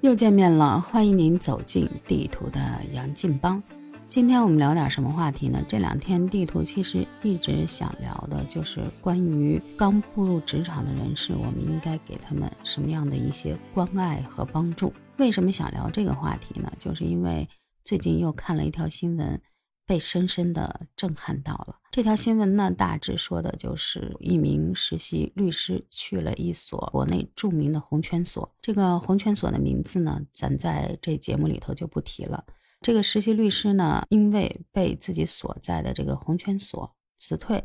又见面了，欢迎您走进地图的杨劲邦。今天我们聊点什么话题呢？这两天地图其实一直想聊的就是关于刚步入职场的人士，我们应该给他们什么样的一些关爱和帮助？为什么想聊这个话题呢？就是因为最近又看了一条新闻。被深深的震撼到了。这条新闻呢，大致说的就是一名实习律师去了一所国内著名的红圈所。这个红圈所的名字呢，咱在这节目里头就不提了。这个实习律师呢，因为被自己所在的这个红圈所辞退，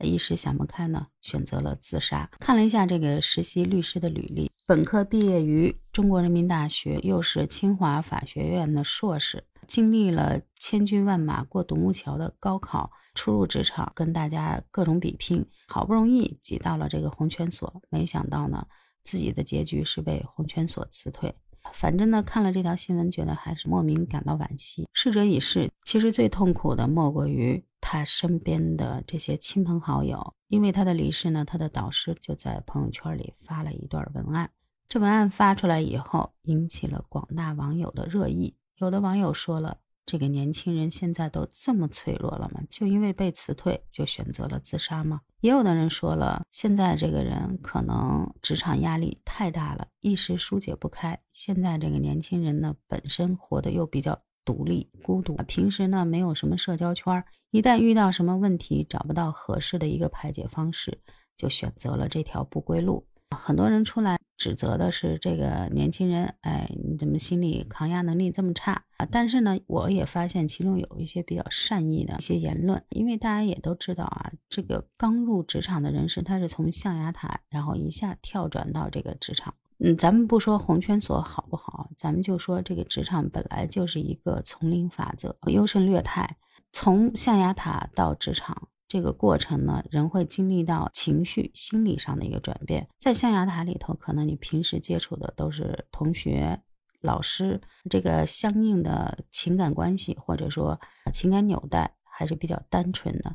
一时想不开呢，选择了自杀。看了一下这个实习律师的履历，本科毕业于中国人民大学，又是清华法学院的硕士。经历了千军万马过独木桥的高考，初入职场，跟大家各种比拼，好不容易挤到了这个红圈所，没想到呢，自己的结局是被红圈所辞退。反正呢，看了这条新闻，觉得还是莫名感到惋惜。逝者已逝，其实最痛苦的莫过于他身边的这些亲朋好友，因为他的离世呢，他的导师就在朋友圈里发了一段文案。这文案发出来以后，引起了广大网友的热议。有的网友说了：“这个年轻人现在都这么脆弱了吗？就因为被辞退就选择了自杀吗？”也有的人说了：“现在这个人可能职场压力太大了，一时疏解不开。现在这个年轻人呢，本身活得又比较独立、孤独，平时呢没有什么社交圈，一旦遇到什么问题，找不到合适的一个排解方式，就选择了这条不归路。”很多人出来指责的是这个年轻人，哎，你怎么心理抗压能力这么差啊？但是呢，我也发现其中有一些比较善意的一些言论，因为大家也都知道啊，这个刚入职场的人士，他是从象牙塔，然后一下跳转到这个职场。嗯，咱们不说红圈所好不好，咱们就说这个职场本来就是一个丛林法则，优胜劣汰，从象牙塔到职场。这个过程呢，人会经历到情绪、心理上的一个转变。在象牙塔里头，可能你平时接触的都是同学、老师，这个相应的情感关系或者说情感纽带还是比较单纯的。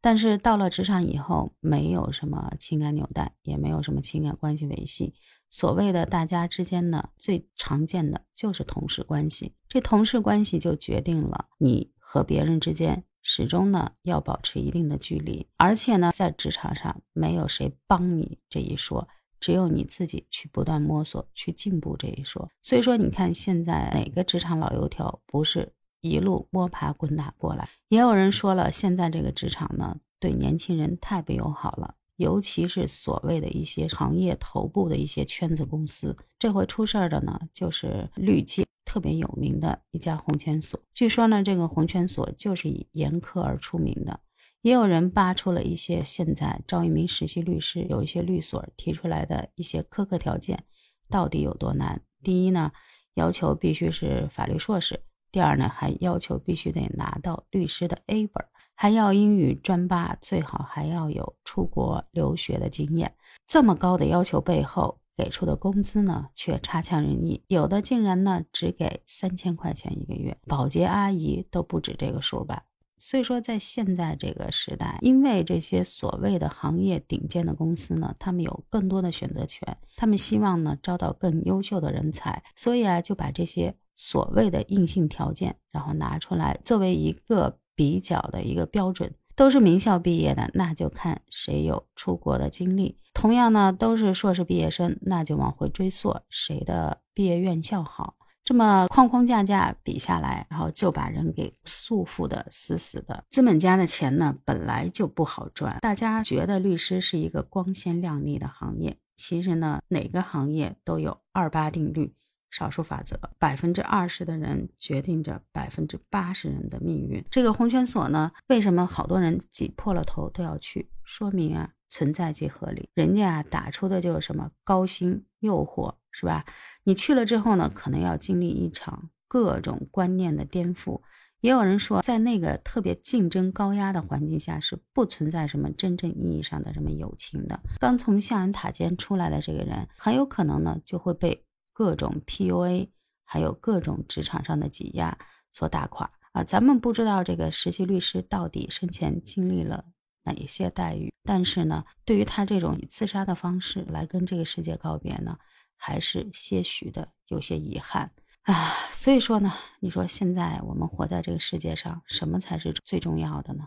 但是到了职场以后，没有什么情感纽带，也没有什么情感关系维系。所谓的大家之间呢，最常见的就是同事关系。这同事关系就决定了你和别人之间。始终呢要保持一定的距离，而且呢在职场上没有谁帮你这一说，只有你自己去不断摸索去进步这一说。所以说你看现在哪个职场老油条不是一路摸爬滚打过来？也有人说了，现在这个职场呢对年轻人太不友好了，尤其是所谓的一些行业头部的一些圈子公司。这回出事儿的呢就是绿界。特别有名的一家红圈所，据说呢，这个红圈所就是以严苛而出名的。也有人扒出了一些现在招一名实习律师，有一些律所提出来的一些苛刻条件，到底有多难？第一呢，要求必须是法律硕士；第二呢，还要求必须得拿到律师的 A 本，还要英语专八，最好还要有出国留学的经验。这么高的要求背后，给出的工资呢，却差强人意，有的竟然呢只给三千块钱一个月，保洁阿姨都不止这个数吧。所以说，在现在这个时代，因为这些所谓的行业顶尖的公司呢，他们有更多的选择权，他们希望呢招到更优秀的人才，所以啊就把这些所谓的硬性条件，然后拿出来作为一个比较的一个标准。都是名校毕业的，那就看谁有出国的经历。同样呢，都是硕士毕业生，那就往回追溯谁的毕业院校好。这么框框架架比下来，然后就把人给束缚的死死的。资本家的钱呢，本来就不好赚。大家觉得律师是一个光鲜亮丽的行业，其实呢，哪个行业都有二八定律。少数法则，百分之二十的人决定着百分之八十人的命运。这个红圈所呢，为什么好多人挤破了头都要去？说明啊，存在即合理。人家啊打出的就是什么高薪诱惑，是吧？你去了之后呢，可能要经历一场各种观念的颠覆。也有人说，在那个特别竞争高压的环境下，是不存在什么真正意义上的什么友情的。刚从象牙塔尖出来的这个人，很有可能呢就会被。各种 PUA，还有各种职场上的挤压所打垮啊！咱们不知道这个实习律师到底生前经历了哪一些待遇，但是呢，对于他这种以自杀的方式来跟这个世界告别呢，还是些许的有些遗憾啊。所以说呢，你说现在我们活在这个世界上，什么才是最重要的呢？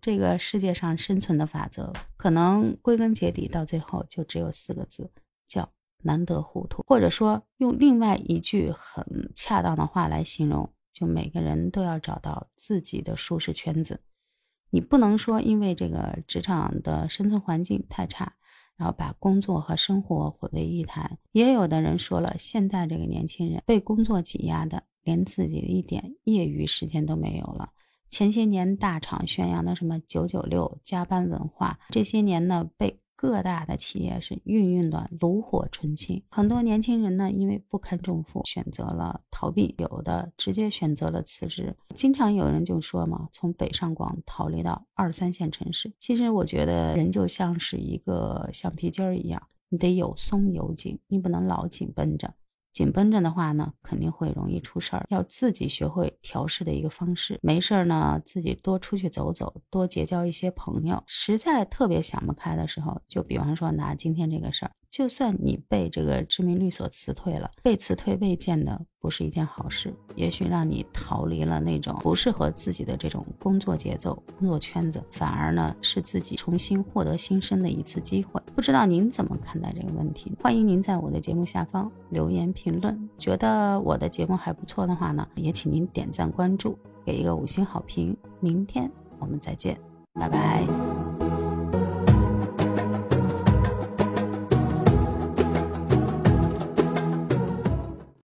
这个世界上生存的法则，可能归根结底到最后就只有四个字，叫难得糊涂。或者说，用另外一句很恰当的话来形容，就每个人都要找到自己的舒适圈子。你不能说因为这个职场的生存环境太差，然后把工作和生活混为一谈。也有的人说了，现在这个年轻人被工作挤压的，连自己的一点业余时间都没有了。前些年大厂宣扬的什么九九六加班文化，这些年呢被各大的企业是运用的炉火纯青。很多年轻人呢因为不堪重负，选择了逃避，有的直接选择了辞职。经常有人就说嘛，从北上广逃离到二三线城市。其实我觉得人就像是一个橡皮筋儿一样，你得有松有紧，你不能老紧绷着。紧绷着的话呢，肯定会容易出事儿。要自己学会调试的一个方式，没事儿呢，自己多出去走走，多结交一些朋友。实在特别想不开的时候，就比方说拿今天这个事儿。就算你被这个知名律所辞退了，被辞退未见的不是一件好事，也许让你逃离了那种不适合自己的这种工作节奏、工作圈子，反而呢是自己重新获得新生的一次机会。不知道您怎么看待这个问题？欢迎您在我的节目下方留言评论。觉得我的节目还不错的话呢，也请您点赞关注，给一个五星好评。明天我们再见，拜拜。